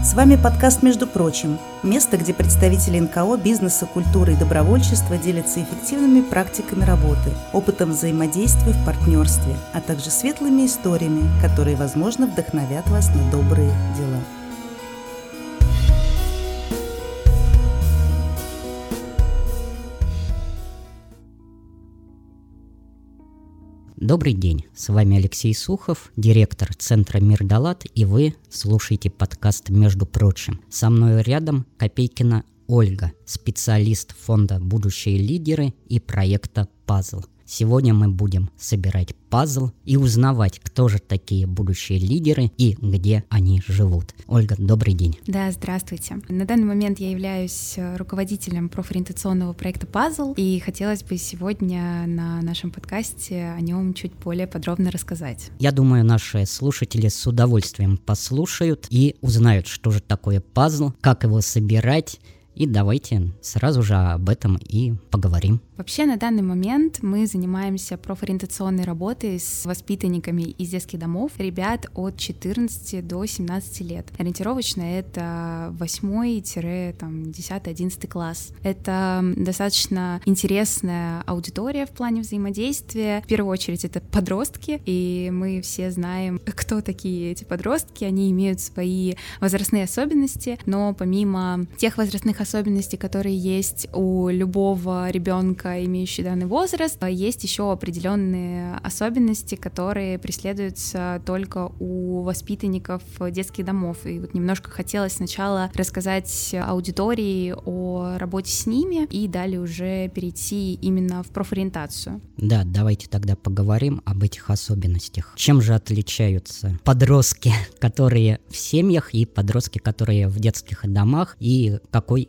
С вами подкаст «Между прочим» – место, где представители НКО, бизнеса, культуры и добровольчества делятся эффективными практиками работы, опытом взаимодействия в партнерстве, а также светлыми историями, которые, возможно, вдохновят вас на добрые дела. Добрый день, с вами Алексей Сухов, директор Центра Мир Далат, и вы слушаете подкаст «Между прочим». Со мной рядом Копейкина Ольга, специалист фонда «Будущие лидеры» и проекта «Пазл». Сегодня мы будем собирать пазл и узнавать, кто же такие будущие лидеры и где они живут. Ольга, добрый день. Да, здравствуйте. На данный момент я являюсь э, руководителем профориентационного проекта «Пазл», и хотелось бы сегодня на нашем подкасте о нем чуть более подробно рассказать. Я думаю, наши слушатели с удовольствием послушают и узнают, что же такое пазл, как его собирать, и давайте сразу же об этом и поговорим. Вообще на данный момент мы занимаемся профориентационной работой с воспитанниками из детских домов, ребят от 14 до 17 лет. Ориентировочно это 8-10-11 класс. Это достаточно интересная аудитория в плане взаимодействия. В первую очередь это подростки, и мы все знаем, кто такие эти подростки. Они имеют свои возрастные особенности, но помимо тех возрастных особенностей, которые есть у любого ребенка имеющий данный возраст, есть еще определенные особенности, которые преследуются только у воспитанников детских домов. И вот немножко хотелось сначала рассказать аудитории о работе с ними и далее уже перейти именно в профориентацию. Да, давайте тогда поговорим об этих особенностях. Чем же отличаются подростки, которые в семьях и подростки, которые в детских домах, и какой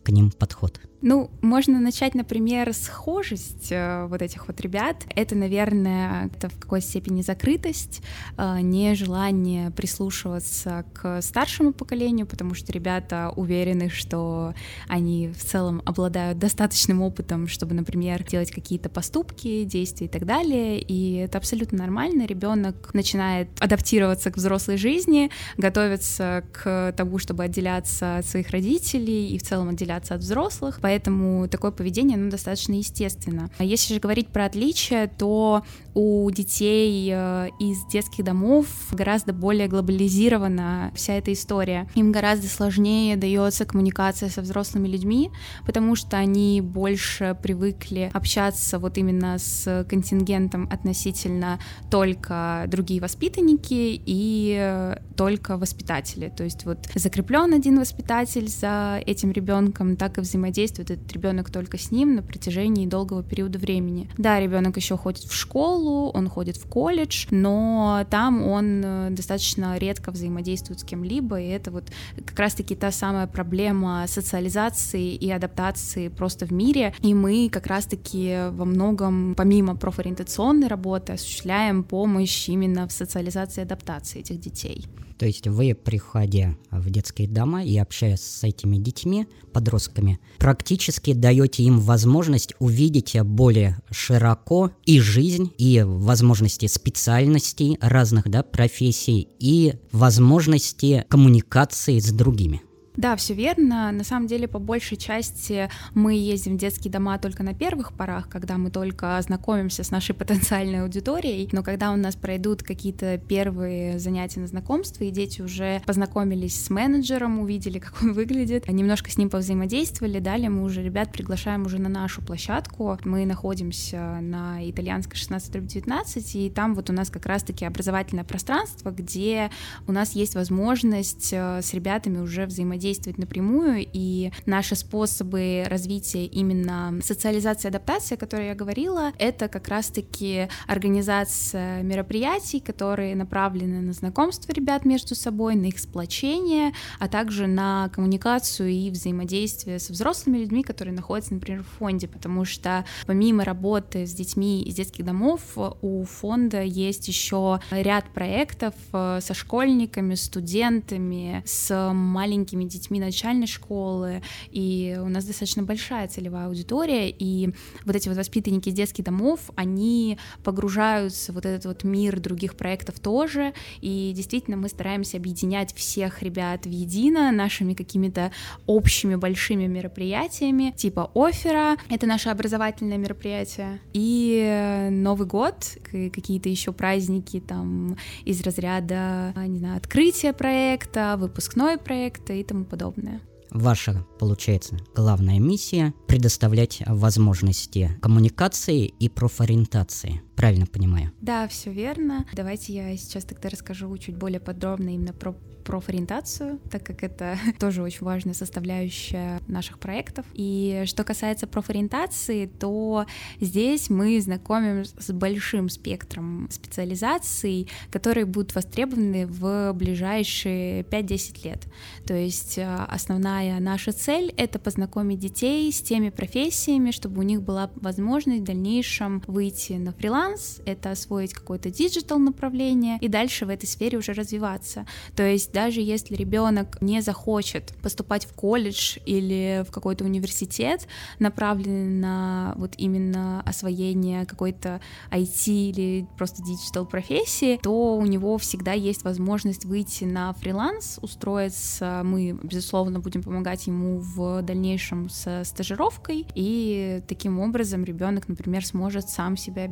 к ним подход? Ну, можно начать, например, схожесть э, вот этих вот ребят. Это, наверное, это в какой степени закрытость, э, нежелание прислушиваться к старшему поколению, потому что ребята уверены, что они в целом обладают достаточным опытом, чтобы, например, делать какие-то поступки, действия и так далее. И это абсолютно нормально. Ребенок начинает адаптироваться к взрослой жизни, готовиться к тому, чтобы отделяться от своих родителей и в целом отделяться от взрослых поэтому такое поведение, ну, достаточно естественно. А если же говорить про отличия, то у детей э, из детских домов гораздо более глобализирована вся эта история. Им гораздо сложнее дается коммуникация со взрослыми людьми, потому что они больше привыкли общаться вот именно с контингентом относительно только другие воспитанники и только воспитатели. То есть вот закреплен один воспитатель за этим ребенком, так и взаимодействует взаимодействует этот ребенок только с ним на протяжении долгого периода времени. Да, ребенок еще ходит в школу, он ходит в колледж, но там он э, достаточно редко взаимодействует с кем-либо, и это вот как раз-таки та самая проблема социализации и адаптации просто в мире, и мы как раз-таки во многом, помимо профориентационной работы, осуществляем помощь именно в социализации и адаптации этих детей. То есть вы, приходя в детские дома и общаясь с этими детьми, подростками, практически даете им возможность увидеть более широко и жизнь, и возможности специальностей разных да, профессий, и возможности коммуникации с другими. Да, все верно. На самом деле, по большей части мы ездим в детские дома только на первых порах, когда мы только знакомимся с нашей потенциальной аудиторией. Но когда у нас пройдут какие-то первые занятия на знакомство, и дети уже познакомились с менеджером, увидели, как он выглядит, немножко с ним повзаимодействовали, далее мы уже ребят приглашаем уже на нашу площадку. Мы находимся на итальянской 16-19, и там вот у нас как раз-таки образовательное пространство, где у нас есть возможность э, с ребятами уже взаимодействовать действовать напрямую, и наши способы развития именно социализации и адаптации, о которой я говорила, это как раз-таки организация мероприятий, которые направлены на знакомство ребят между собой, на их сплочение, а также на коммуникацию и взаимодействие со взрослыми людьми, которые находятся, например, в фонде, потому что помимо работы с детьми из детских домов, у фонда есть еще ряд проектов э, со школьниками, студентами, с маленькими детьми начальной школы, и у нас достаточно большая целевая аудитория, и вот эти вот воспитанники детских домов, они погружаются в вот этот вот мир других проектов тоже, и действительно мы стараемся объединять всех ребят в едино нашими какими-то общими большими мероприятиями, типа оффера, это наше образовательное мероприятие, и Новый год, какие-то еще праздники там из разряда, не знаю, открытия проекта, выпускной проекта и тому подобное. Ваша, получается, главная миссия — предоставлять возможности коммуникации и профориентации. Правильно понимаю? Да, все верно. Давайте я сейчас тогда расскажу чуть более подробно именно про профориентацию, так как это тоже очень важная составляющая наших проектов. И что касается профориентации, то здесь мы знакомим с большим спектром специализаций, которые будут востребованы в ближайшие 5-10 лет. То есть э, основная наша цель — это познакомить детей с теми профессиями, чтобы у них была возможность в дальнейшем выйти на фриланс, это освоить какое-то digital направление и дальше в этой сфере уже развиваться. То есть даже если ребенок не захочет поступать в колледж или в какой-то университет, направленный на вот именно освоение какой-то IT или просто digital профессии, то у него всегда есть возможность выйти на фриланс, устроиться. Мы, безусловно, будем помогать ему в дальнейшем со стажировкой, и таким образом ребенок, например, сможет сам себя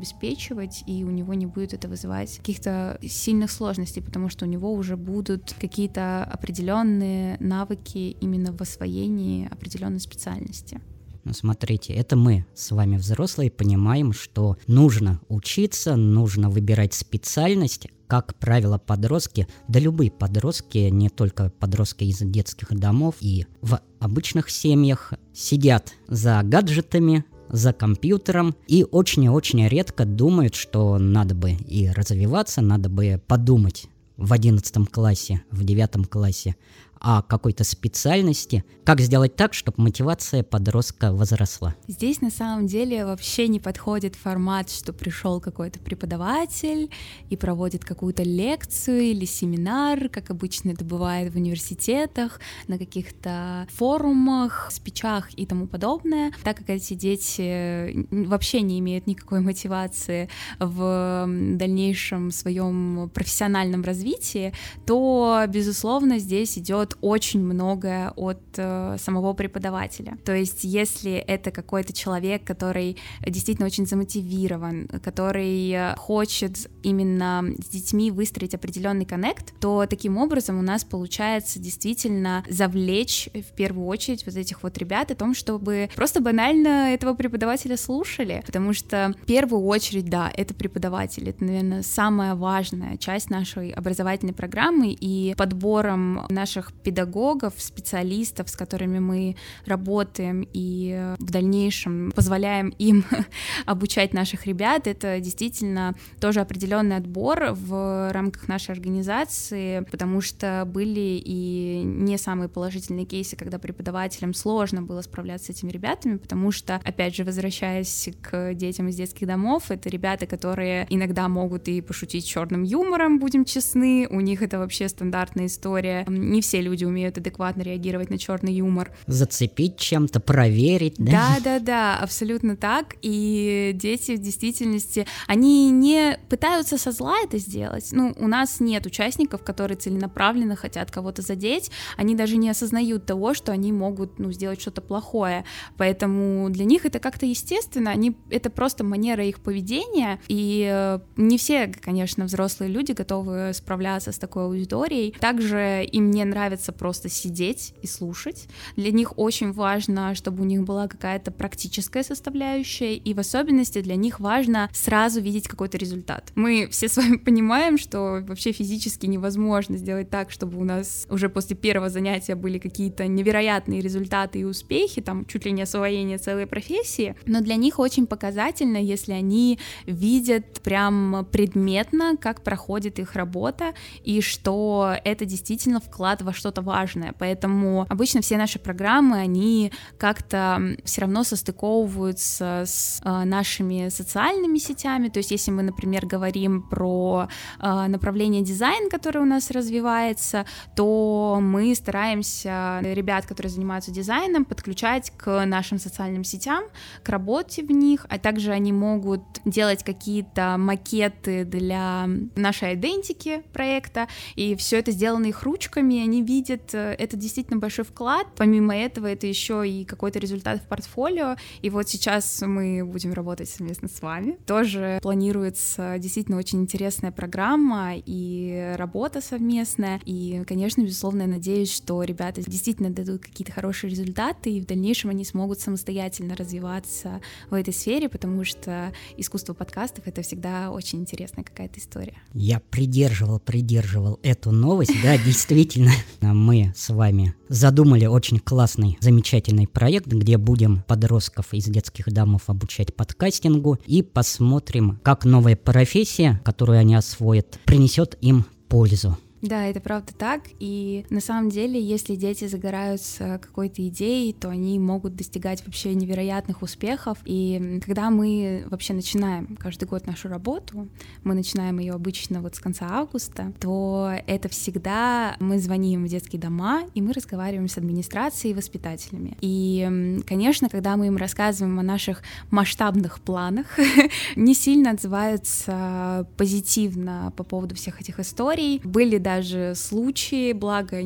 обеспечивать, и у него не будет это вызывать каких-то сильных сложностей, потому что у него уже будут какие-то определенные навыки именно в освоении определенной специальности. Ну, смотрите, это мы с вами взрослые понимаем, что нужно учиться, нужно выбирать специальность, как правило, подростки, да любые подростки, не только подростки из детских домов и в обычных семьях, сидят за гаджетами, за компьютером и очень и очень редко думают, что надо бы и развиваться, надо бы подумать в одиннадцатом классе, в девятом классе о какой-то специальности, как сделать так, чтобы мотивация подростка возросла. Здесь на самом деле вообще не подходит формат, что пришел какой-то преподаватель и проводит какую-то лекцию или семинар, как обычно это бывает в университетах, на каких-то форумах, спичах и тому подобное, так как эти дети вообще не имеют никакой мотивации в дальнейшем своем профессиональном развитии, то, безусловно, здесь идет идет очень многое от э, самого преподавателя. То есть, если это какой-то человек, который действительно очень замотивирован, который хочет именно с детьми выстроить определенный коннект, то таким образом у нас получается действительно завлечь в первую очередь вот этих вот ребят о том, чтобы просто банально этого преподавателя слушали, потому что в первую очередь, да, это преподаватель, это, наверное, самая важная часть нашей образовательной программы. И подбором наших педагогов, специалистов, с которыми мы работаем и в дальнейшем позволяем им обучать наших ребят, это действительно тоже определенный отбор в рамках нашей организации, потому что были и не самые положительные кейсы, когда преподавателям сложно было справляться с этими ребятами, потому что, опять же, возвращаясь к детям из детских домов, это ребята, которые иногда могут и пошутить черным юмором, будем честны, у них это вообще стандартная история. Не все люди умеют адекватно реагировать на черный юмор. Зацепить чем-то, проверить, да? Да, да, да, абсолютно так. И дети в действительности, они не пытаются со зла это сделать. Ну, у нас нет участников, которые целенаправленно хотят кого-то задеть. Они даже не осознают того, что они могут, ну, сделать что-то плохое. Поэтому для них это как-то естественно. Они, это просто манера их поведения. И э, не все, конечно, взрослые люди готовы справляться с такой аудиторией. Также им не нравится нравится просто сидеть и слушать. Для них очень важно, чтобы у них была какая-то практическая составляющая, и в особенности для них важно сразу видеть какой-то результат. Мы все с вами понимаем, что вообще физически невозможно сделать так, чтобы у нас уже после первого занятия были какие-то невероятные результаты и успехи, там чуть ли не освоение целой профессии, но для них очень показательно, если они видят прям предметно, как проходит их работа, и что это действительно вклад во что что-то важное. Поэтому обычно все наши программы, они как-то все равно состыковываются с э, нашими социальными сетями. То есть, если мы, например, говорим про э, направление дизайн, которое у нас развивается, то мы стараемся ребят, которые занимаются дизайном, подключать к нашим социальным сетям, к работе в них, а также они могут делать какие-то макеты для нашей идентики проекта, и все это сделано их ручками, они видят, э, это действительно большой вклад. Помимо этого, это еще и какой-то результат в портфолио, и вот сейчас мы будем работать совместно с вами. Тоже планируется действительно очень интересная программа и работа совместная, и, конечно, безусловно, я надеюсь, что ребята действительно дадут какие-то хорошие результаты, и в дальнейшем они смогут самостоятельно развиваться в этой сфере, потому что искусство подкастов — это всегда очень интересная какая-то история. Я придерживал, придерживал эту новость. Да, действительно, мы с вами задумали очень классный, замечательный проект, где будем подростков из детских домов обучать подкастингу и посмотрим, как новая профессия, которую они освоят, принесет им пользу. Да, это правда так. И на самом деле, если дети загораются какой-то идеей, то они могут достигать вообще невероятных успехов. И когда мы вообще начинаем каждый год нашу работу, мы начинаем ее обычно вот с конца августа, то это всегда мы звоним в детские дома, и мы разговариваем с администрацией и воспитателями. И, конечно, когда мы им рассказываем о наших масштабных планах, не сильно отзываются позитивно по поводу всех этих историй. Были даже случаи, благо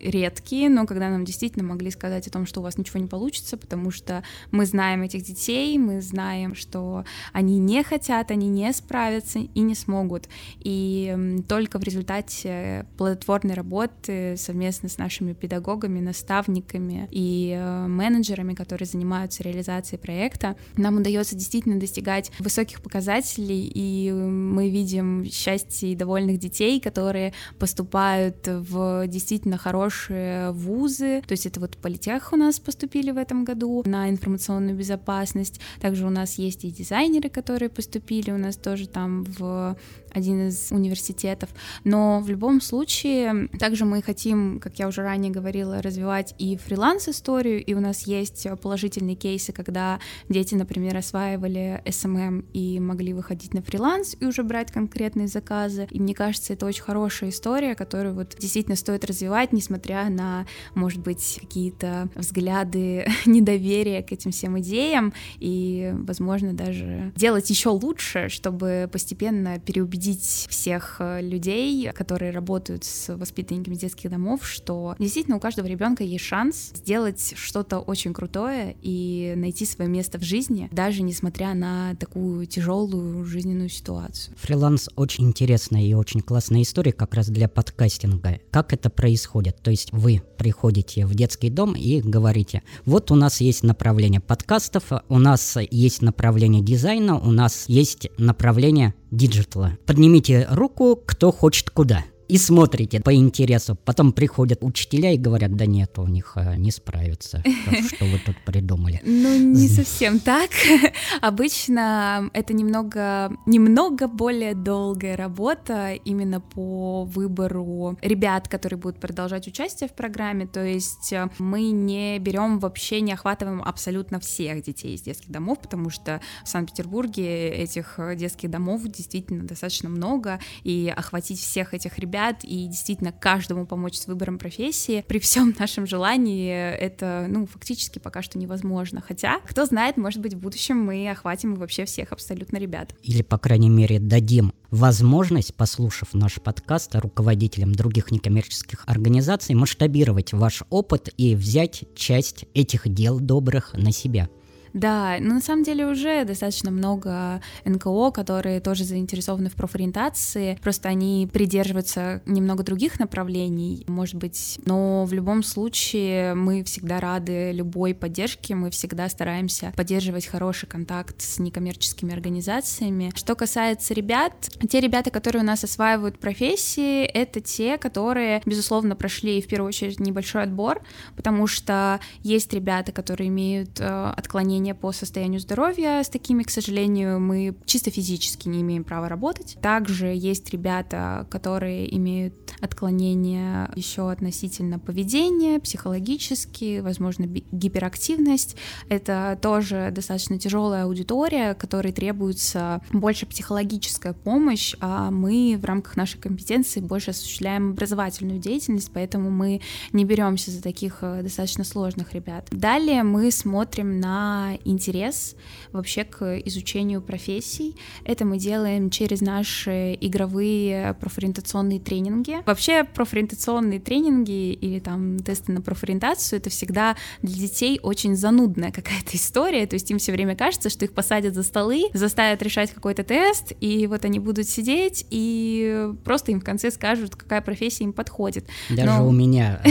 редкие, но когда нам действительно могли сказать о том, что у вас ничего не получится, потому что мы знаем этих детей, мы знаем, что они не хотят, они не справятся и не смогут. И только в результате плодотворной работы совместно с нашими педагогами, наставниками и э, менеджерами, которые занимаются реализацией проекта, нам удается действительно достигать высоких показателей, и мы видим счастье и довольных детей, которые поступают в действительно хорошие вузы, то есть это вот политех у нас поступили в этом году на информационную безопасность, также у нас есть и дизайнеры, которые поступили у нас тоже там в один из университетов, но в любом случае также мы хотим, как я уже ранее говорила, развивать и фриланс-историю, и у нас есть положительные кейсы, когда дети, например, осваивали SMM и могли выходить на фриланс и уже брать конкретные заказы, и мне кажется, это очень хорошая история, история, которую вот действительно стоит развивать, несмотря на, может быть, какие-то взгляды недоверия к этим всем идеям, и, возможно, даже делать еще лучше, чтобы постепенно переубедить всех э, людей, которые работают с воспитанниками детских домов, что действительно у каждого ребенка есть шанс сделать что-то очень крутое и найти свое место в жизни, даже несмотря на такую тяжелую жизненную ситуацию. Фриланс очень интересная и очень классная история как раз для для подкастинга. Как это происходит? То есть вы приходите в детский дом и говорите, вот у нас есть направление подкастов, у нас есть направление дизайна, у нас есть направление digital а. Поднимите руку, кто хочет куда и смотрите по интересу. Потом приходят учителя и говорят, да нет, у них э, не справятся. Что вы тут придумали? Ну, не совсем так. Обычно это немного, немного более долгая работа именно по выбору ребят, которые будут продолжать участие в программе. То есть э, мы не берем вообще, не охватываем абсолютно всех детей из детских домов, потому что в Санкт-Петербурге этих детских домов действительно достаточно много, и охватить всех этих ребят ребят и действительно каждому помочь с выбором профессии. При всем нашем желании это, ну, фактически пока что невозможно. Хотя, кто знает, может быть, в будущем мы охватим вообще всех абсолютно ребят. Или, по крайней мере, дадим возможность, послушав наш подкаст руководителям других некоммерческих организаций, масштабировать ваш опыт и взять часть этих дел добрых на себя. Да, но на самом деле уже достаточно много НКО, которые тоже заинтересованы в профориентации, просто они придерживаются немного других направлений, может быть, но в любом случае мы всегда рады любой поддержке, мы всегда стараемся поддерживать хороший контакт с некоммерческими организациями. Что касается ребят, те ребята, которые у нас осваивают профессии, это те, которые, безусловно, прошли в первую очередь небольшой отбор, потому что есть ребята, которые имеют э, отклонение отклонения по состоянию здоровья. С такими, к сожалению, мы чисто физически не имеем права работать. Также есть ребята, которые имеют отклонения еще относительно поведения, психологически, возможно, гиперактивность. Это тоже достаточно тяжелая аудитория, которой требуется больше психологическая помощь, а мы в рамках нашей компетенции больше осуществляем образовательную деятельность, поэтому мы не беремся за таких э, достаточно сложных ребят. Далее мы смотрим на интерес вообще к изучению профессий. Это мы делаем через наши игровые профориентационные тренинги. Вообще профориентационные тренинги или там тесты на профориентацию это всегда для детей очень занудная какая-то история, то есть им все время кажется, что их посадят за столы, заставят решать какой-то тест, и вот они будут сидеть, и просто им в конце скажут, какая профессия им подходит. Даже Но... у меня э,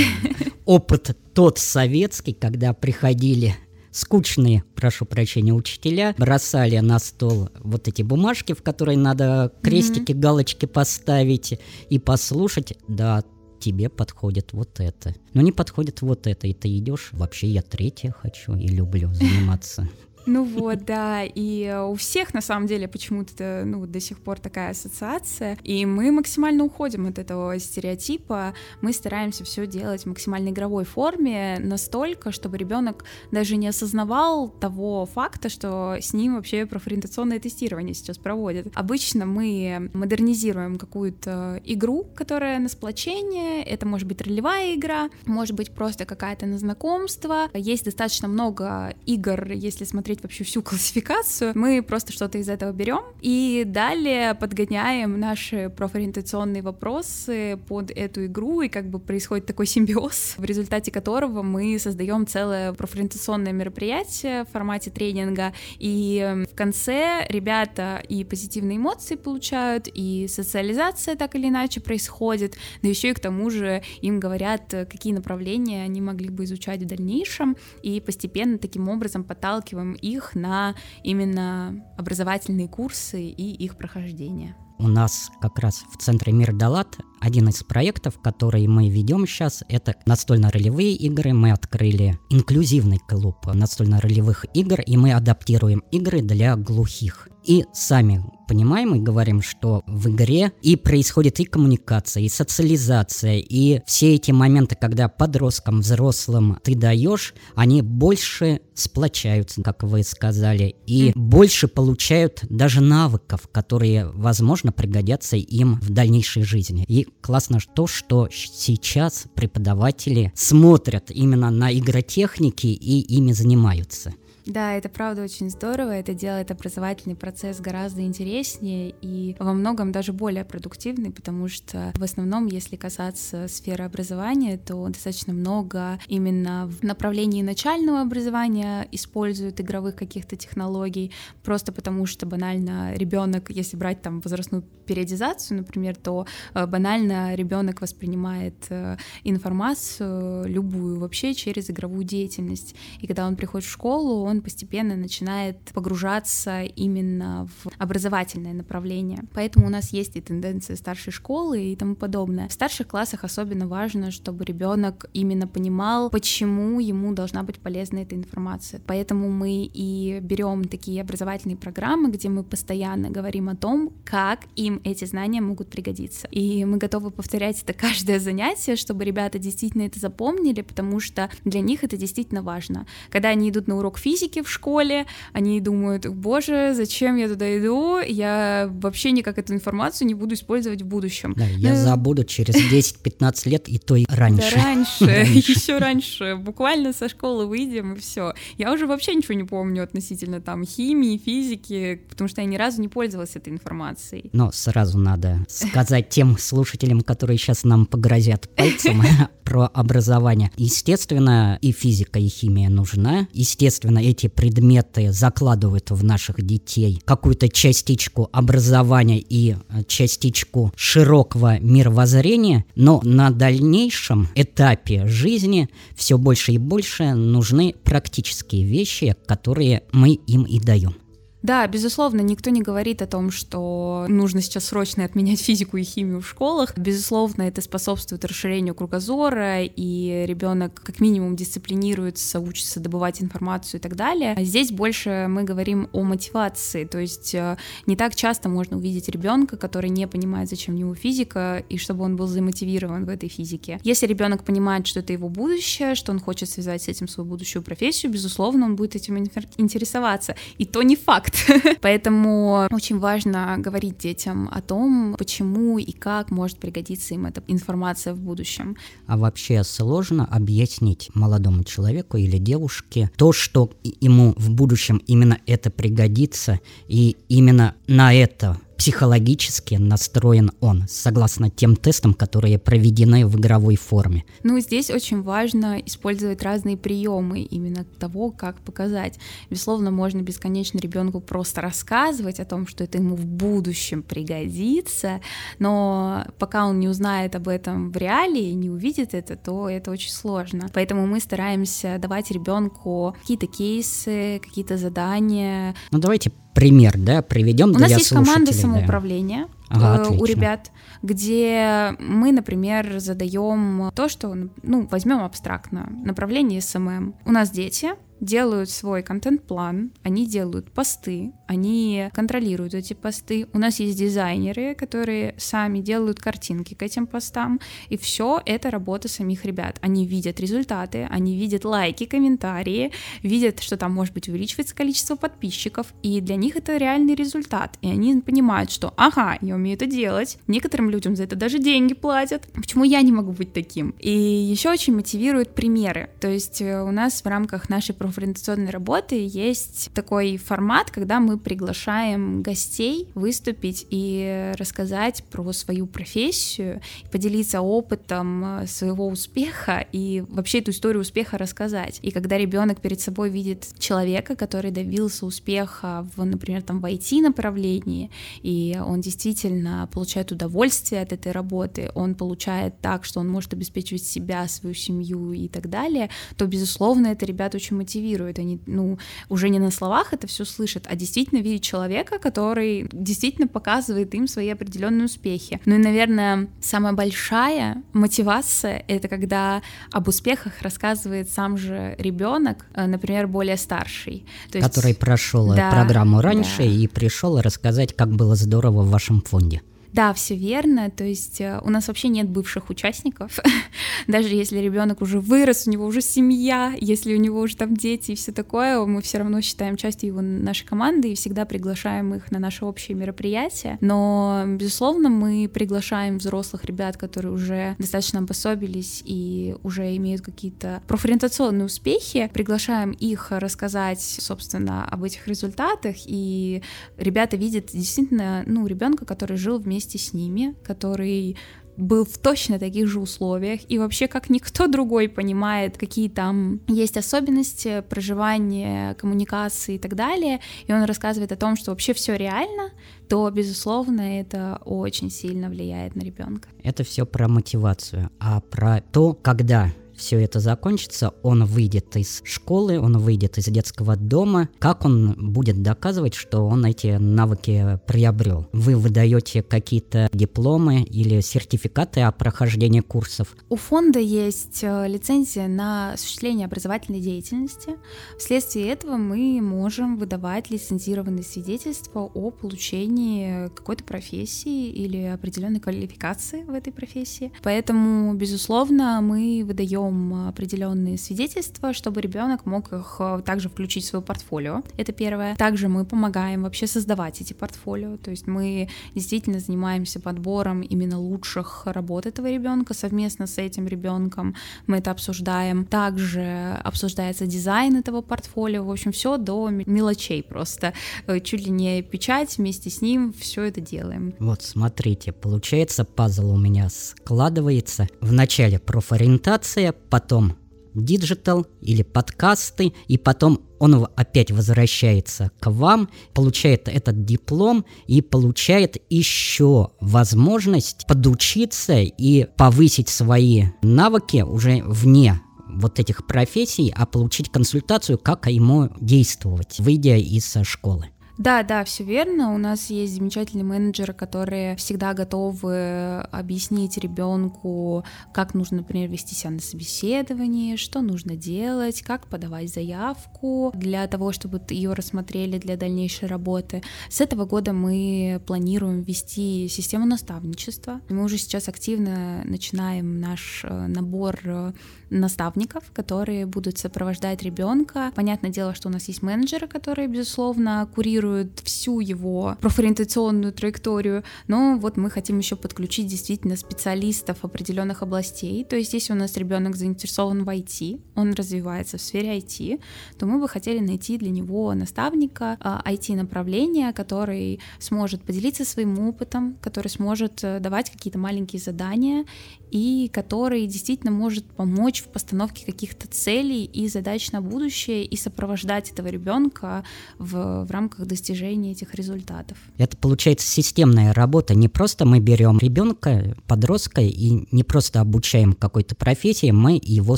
опыт тот советский, когда приходили скучные, прошу прощения, учителя бросали на стол вот эти бумажки, в которые надо крестики, mm-hmm. галочки поставить и послушать. Да, тебе подходит вот это. Но не подходит вот это, и ты идешь, вообще я третье хочу и люблю заниматься. Ну вот, да, и у всех на самом деле почему-то ну, до сих пор такая ассоциация, и мы максимально уходим от этого стереотипа, мы стараемся все делать в максимально игровой форме, настолько, чтобы ребенок даже не осознавал того факта, что с ним вообще профориентационное тестирование сейчас проводят. Обычно мы модернизируем какую-то игру, которая на сплочение, это может быть ролевая игра, может быть просто какая-то на знакомство, есть достаточно много игр, если смотреть посмотреть вообще всю классификацию. Мы просто что-то из этого берем и далее подгоняем наши профориентационные вопросы под эту игру, и как бы происходит такой симбиоз, в результате которого мы создаем целое профориентационное мероприятие в формате тренинга, и в конце ребята и позитивные эмоции получают, и социализация так или иначе происходит, да еще и к тому же им говорят, какие направления они могли бы изучать в дальнейшем, и постепенно таким образом подталкиваем их на именно образовательные курсы и их прохождение. У нас как раз в центре Мир Далат один из проектов, который мы ведем сейчас, это настольно-ролевые игры. Мы открыли инклюзивный клуб настольно-ролевых игр, и мы адаптируем игры для глухих. И сами понимаем и говорим, что в игре и происходит и коммуникация, и социализация, и все эти моменты, когда подросткам, взрослым ты даешь, они больше сплочаются, как вы сказали, и больше получают даже навыков, которые, возможно, пригодятся им в дальнейшей жизни. И классно то, что сейчас преподаватели смотрят именно на игротехники и ими занимаются. Да, это правда очень здорово, это делает образовательный процесс гораздо интереснее и во многом даже более продуктивный, потому что в основном, если касаться сферы образования, то достаточно много именно в направлении начального образования используют игровых каких-то технологий, просто потому что банально ребенок, если брать там возрастную периодизацию, например, то э, банально ребенок воспринимает э, информацию любую вообще через игровую деятельность. И когда он приходит в школу, он постепенно начинает погружаться именно в образовательное направление. Поэтому у нас есть и тенденции старшей школы и тому подобное. В старших классах особенно важно, чтобы ребенок именно понимал, почему ему должна быть полезна эта информация. Поэтому мы и берем такие образовательные программы, где мы постоянно говорим о том, как им эти знания могут пригодиться. И мы готовы повторять это каждое занятие, чтобы ребята действительно это запомнили, потому что для них это действительно важно. Когда они идут на урок физики, физики в школе, они думают, боже, зачем я туда иду, я вообще никак эту информацию не буду использовать в будущем. Да, я ну, забуду через 10-15 лет и то и раньше. Да, раньше, еще раньше, буквально со школы выйдем и все. Я уже вообще ничего не помню относительно там химии, физики, потому что я ни разу не пользовалась этой информацией. Но сразу надо сказать тем слушателям, которые сейчас нам погрозят пальцем про образование. Естественно, и физика, и химия нужна. Естественно, эти предметы закладывают в наших детей какую-то частичку образования и э, частичку широкого мировоззрения, но на дальнейшем этапе жизни все больше и больше нужны практические вещи, которые мы им и даем. Да, безусловно, никто не говорит о том, что нужно сейчас срочно отменять физику и химию в школах. Безусловно, это способствует расширению кругозора, и ребенок как минимум дисциплинируется, учится добывать информацию и так далее. А здесь больше мы говорим о мотивации, то есть э, не так часто можно увидеть ребенка, который не понимает, зачем ему физика, и чтобы он был замотивирован в этой физике. Если ребенок понимает, что это его будущее, что он хочет связать с этим свою будущую профессию, безусловно, он будет этим интересоваться. И то не факт факт. Поэтому очень важно говорить детям о том, почему и как может пригодиться им эта информация в будущем. А вообще сложно объяснить молодому человеку или девушке то, что ему в будущем именно это пригодится, и именно на это психологически настроен он, согласно тем тестам, которые проведены в игровой форме. Ну, здесь очень важно использовать разные приемы именно того, как показать. Безусловно, можно бесконечно ребенку просто рассказывать о том, что это ему в будущем пригодится, но пока он не узнает об этом в реалии, не увидит это, то это очень сложно. Поэтому мы стараемся давать ребенку какие-то кейсы, какие-то задания. Ну, давайте пример, да, приведем У для нас есть команда самоуправления да. ага, э, у ребят, где мы, например, задаем то, что, ну, возьмем абстрактно, направление SMM. У нас дети, делают свой контент-план, они делают посты, они контролируют эти посты. У нас есть дизайнеры, которые сами делают картинки к этим постам, и все это работа самих ребят. Они видят результаты, они видят лайки, комментарии, видят, что там, может быть, увеличивается количество подписчиков, и для них это реальный результат. И они понимают, что, ага, я умею это делать, некоторым людям за это даже деньги платят, почему я не могу быть таким? И еще очень мотивируют примеры. То есть э, у нас в рамках нашей профориентационной работы есть такой формат, когда мы приглашаем гостей выступить и рассказать про свою профессию, поделиться опытом э, своего успеха и вообще эту историю успеха рассказать. И когда ребенок перед собой видит человека, который добился успеха в, например, там в IT-направлении, и он действительно получает удовольствие от этой работы, он получает так, что он может обеспечивать себя, свою семью и так далее, то, безусловно, это ребята очень мотивирует мотивирует. Они, ну, уже не на словах это все слышат, а действительно видят человека, который действительно показывает им свои определенные успехи. Ну и, наверное, самая большая мотивация — это когда об успехах рассказывает сам же ребенок, э, например, более старший. То который есть... прошел да, программу раньше да. и пришел рассказать, как было здорово в вашем фонде. Да, все верно. То есть э, у нас вообще нет бывших участников. Даже если ребенок уже вырос, у него уже семья, если у него уже там дети и все такое, мы все равно считаем частью его нашей команды и всегда приглашаем их на наши общие мероприятия. Но, безусловно, мы приглашаем взрослых ребят, которые уже достаточно обособились и уже имеют какие-то профориентационные успехи, приглашаем их рассказать, собственно, об этих результатах, и ребята видят действительно, ну, ребенка, который жил вместе вместе с ними, который был в точно таких же условиях, и вообще как никто другой понимает, какие там есть особенности проживания, коммуникации и так далее, и он рассказывает о том, что вообще все реально, то, безусловно, это очень сильно влияет на ребенка. Это все про мотивацию, а про то, когда все это закончится, он выйдет из школы, он выйдет из детского дома. Как он будет доказывать, что он эти навыки приобрел? Вы выдаете какие-то дипломы или сертификаты о прохождении курсов? У фонда есть э, лицензия на осуществление образовательной деятельности. Вследствие этого мы можем выдавать лицензированные свидетельства о получении какой-то профессии или определенной квалификации в этой профессии. Поэтому, безусловно, мы выдаем даем определенные свидетельства, чтобы ребенок мог их э, также включить в свое портфолио. Это первое. Также мы помогаем вообще создавать эти портфолио, то есть мы действительно занимаемся подбором именно лучших работ этого ребенка совместно с этим ребенком. Мы это обсуждаем. Также обсуждается дизайн этого портфолио. В общем, все до мелочей просто. Э, чуть ли не печать вместе с ним, все это делаем. Вот, смотрите, получается, пазл у меня складывается. В начале профориентация, потом digital или подкасты, и потом он опять возвращается к вам, получает этот диплом и получает еще возможность подучиться и повысить свои навыки уже вне вот этих профессий, а получить консультацию, как ему действовать, выйдя из школы. Да, да, все верно. У нас есть замечательные менеджеры, которые всегда готовы объяснить ребенку, как нужно, например, вести себя на собеседовании, что нужно делать, как подавать заявку для того, чтобы ее рассмотрели для дальнейшей работы. С этого года мы планируем ввести систему наставничества. Мы уже сейчас активно начинаем наш э, набор э, наставников, которые будут сопровождать ребенка. Понятное дело, что у нас есть менеджеры, которые, безусловно, курируют всю его профориентационную траекторию, но вот мы хотим еще подключить действительно специалистов определенных областей. То есть, если у нас ребенок заинтересован в IT, он развивается в сфере IT, то мы бы хотели найти для него наставника IT-направления, а, который сможет поделиться своим опытом, который сможет э, давать какие-то маленькие задания и который действительно может помочь в постановке каких-то целей и задач на будущее и сопровождать этого ребенка в, в рамках достижения этих результатов. Это получается системная работа. Не просто мы берем ребенка, подростка и не просто обучаем какой-то профессии, мы его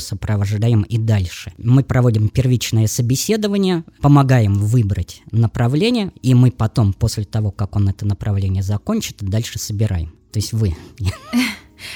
сопровождаем и дальше. Мы проводим первичное собеседование, помогаем выбрать направление, и мы потом, после того, как он это направление закончит, дальше собираем. То есть вы.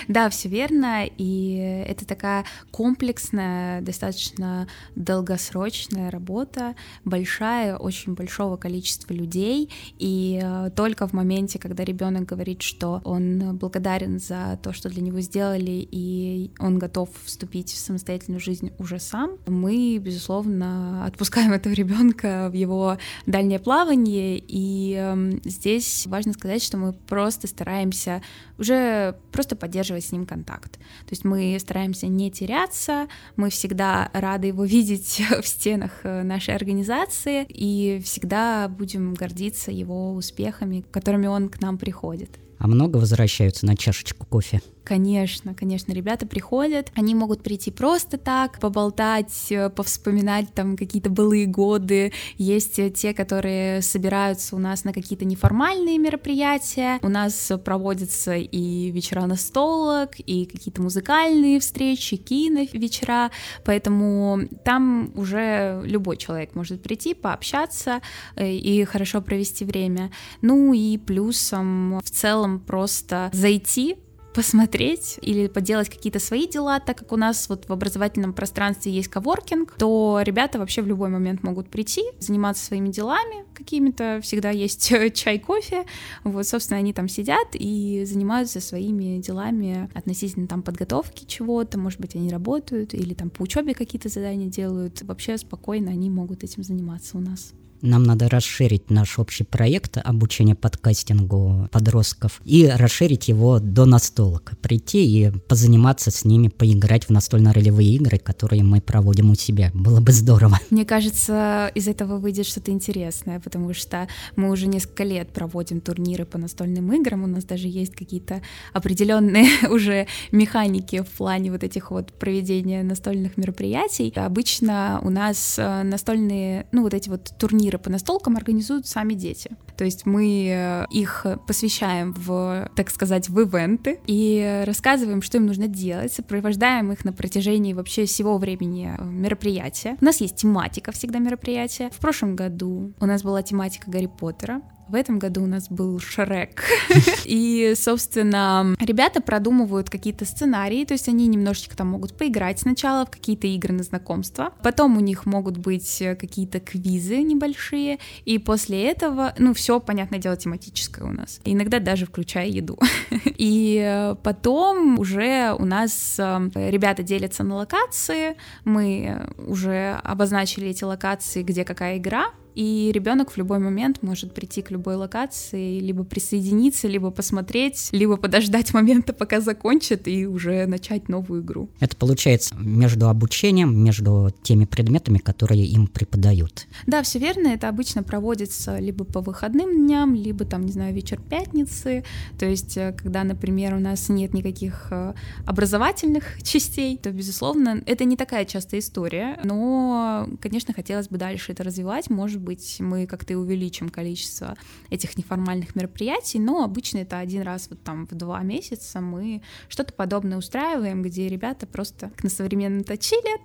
Да, все верно, и это такая комплексная, достаточно долгосрочная работа, большая, очень большого количества людей, и э, только в моменте, когда ребенок говорит, что он благодарен за то, что для него сделали, и он готов вступить в самостоятельную жизнь уже сам, мы, безусловно, отпускаем этого ребенка в его дальнее плавание, и эм, здесь важно сказать, что мы просто стараемся уже просто поддерживать с ним контакт. То есть мы стараемся не теряться, мы всегда рады его видеть в стенах э, нашей организации и всегда будем гордиться его успехами, которыми он к нам приходит. А много возвращаются на чашечку кофе? Конечно, конечно, ребята приходят, они могут прийти просто так, поболтать, э, повспоминать там какие-то былые годы. Есть э, те, которые собираются у нас на какие-то неформальные мероприятия. У нас проводятся и вечера настолок, и какие-то музыкальные встречи, кино вечера, поэтому там уже любой человек может прийти, пообщаться э, и хорошо провести время. Ну и плюсом в целом просто зайти посмотреть или поделать какие-то свои дела, так как у нас вот в образовательном пространстве есть коворкинг, то ребята вообще в любой момент могут прийти, заниматься своими делами какими-то, всегда есть чай, кофе, вот, собственно, они там сидят и занимаются своими делами относительно там подготовки чего-то, может быть, они работают или там по учебе какие-то задания делают, вообще спокойно они могут этим заниматься у нас. Нам надо расширить наш общий проект обучения подкастингу подростков и расширить его до настолок. Прийти и позаниматься с ними, поиграть в настольно-ролевые игры, которые мы проводим у себя. Было бы здорово. Мне кажется, из этого выйдет что-то интересное, потому что мы уже несколько лет проводим турниры по настольным играм, у нас даже есть какие-то определенные уже механики в плане вот этих вот проведения настольных мероприятий. Обычно у нас э, настольные, ну вот эти вот турниры турниры по настолкам организуют сами дети. То есть мы э, их посвящаем в, так сказать, в ивенты и рассказываем, что им нужно делать, сопровождаем их на протяжении вообще всего времени э, мероприятия. У нас есть тематика всегда мероприятия. В прошлом году у нас была тематика Гарри Поттера. В этом году у нас был Шрек. И, собственно, ребята продумывают какие-то сценарии, то есть они немножечко там могут поиграть сначала в какие-то игры на знакомство, потом у них могут быть какие-то квизы небольшие, и после этого, ну, все, понятное дело, тематическое у нас. Иногда даже включая еду. И э, потом уже у нас э, ребята делятся на локации, мы уже обозначили эти локации, где какая игра, и ребенок в любой момент может прийти к любой локации, либо присоединиться, либо посмотреть, либо подождать момента, пока закончит, и уже начать новую игру. Это получается между обучением, между теми предметами, которые им преподают. Да, все верно. Это обычно проводится либо по выходным дням, либо там, не знаю, вечер пятницы. То есть, э, когда, например, у нас нет никаких э, образовательных частей, то, безусловно, это не такая частая история. Но, конечно, хотелось бы дальше это развивать. Может быть, мы как-то и увеличим количество этих неформальных мероприятий, но обычно это один раз вот там в два месяца мы что-то подобное устраиваем, где ребята просто на современном-то чилят.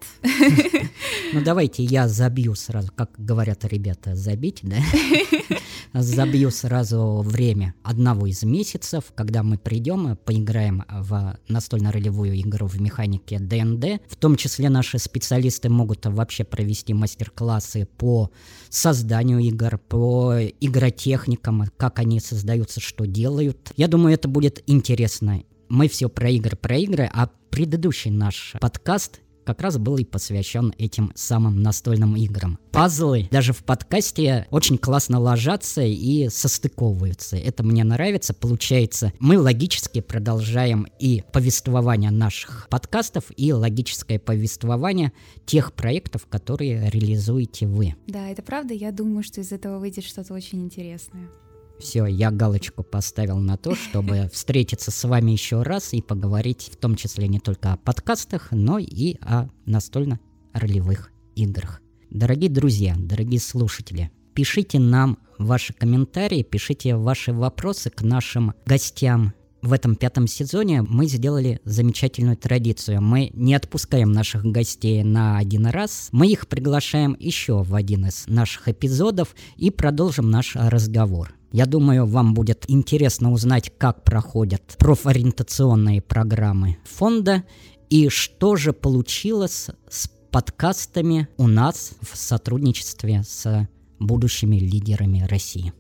Ну давайте я забью сразу, как говорят ребята, забить, да? Забью сразу время одного из месяцев, когда мы придем, поиграем в настольно-ролевую игру в механике ДНД. В том числе наши специалисты могут вообще провести мастер-классы по созданию игр, по игротехникам, как они создаются, что делают. Я думаю, это будет интересно. Мы все про игры, про игры, а предыдущий наш подкаст как раз был и посвящен этим самым настольным играм. Пазлы даже в подкасте очень классно ложатся и состыковываются. Это мне нравится. Получается, мы логически продолжаем и повествование наших подкастов, и логическое повествование тех проектов, которые реализуете вы. Да, это правда. Я думаю, что из этого выйдет что-то очень интересное. Все, я галочку поставил на то, чтобы встретиться с вами еще раз и поговорить в том числе не только о подкастах, но и о настольно-ролевых играх. Дорогие друзья, дорогие слушатели, пишите нам ваши комментарии, пишите ваши вопросы к нашим гостям. В этом пятом сезоне мы сделали замечательную традицию. Мы не отпускаем наших гостей на один раз, мы их приглашаем еще в один из наших эпизодов и продолжим наш разговор. Я думаю, вам будет интересно узнать, как проходят профориентационные программы фонда и что же получилось с подкастами у нас в сотрудничестве с будущими лидерами России.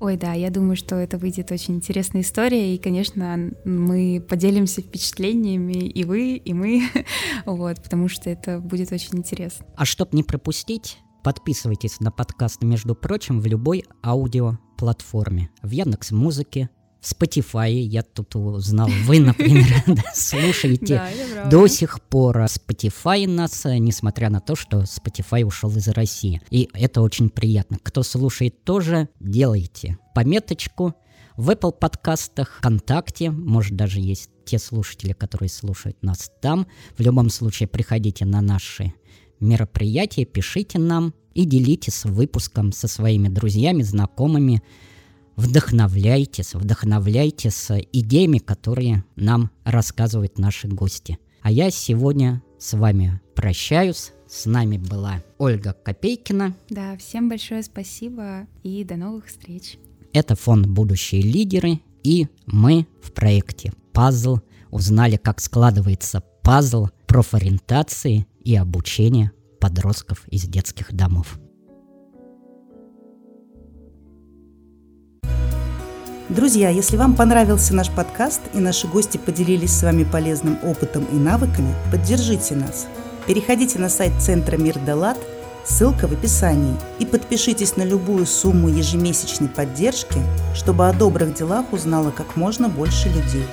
Ой, да, я думаю, что это выйдет очень интересная история, и, конечно, мы поделимся впечатлениями, и вы, и мы, вот, потому что это будет очень интересно. А чтобы не пропустить, подписывайтесь на подкаст, между прочим, в любой аудио платформе. В Яндекс Музыке, в Spotify, я тут узнал, вы, например, слушаете до сих пор Spotify нас, несмотря на то, что Spotify ушел из России. И это очень приятно. Кто слушает тоже, делайте пометочку в Apple подкастах, ВКонтакте, может даже есть те слушатели, которые слушают нас там. В любом случае приходите на наши мероприятия, пишите нам, и делитесь выпуском со своими друзьями, знакомыми. Вдохновляйтесь, вдохновляйтесь идеями, которые нам рассказывают наши гости. А я сегодня с вами прощаюсь. С нами была Ольга Копейкина. Да, всем большое спасибо и до новых встреч. Это фонд «Будущие лидеры» и мы в проекте «Пазл» узнали, как складывается пазл профориентации и обучения подростков из детских домов. Друзья, если вам понравился наш подкаст и наши гости поделились с вами полезным опытом и навыками, поддержите нас. Переходите на сайт Центра Мир Далат, ссылка в описании, и подпишитесь на любую сумму ежемесячной поддержки, чтобы о добрых делах узнало как можно больше людей.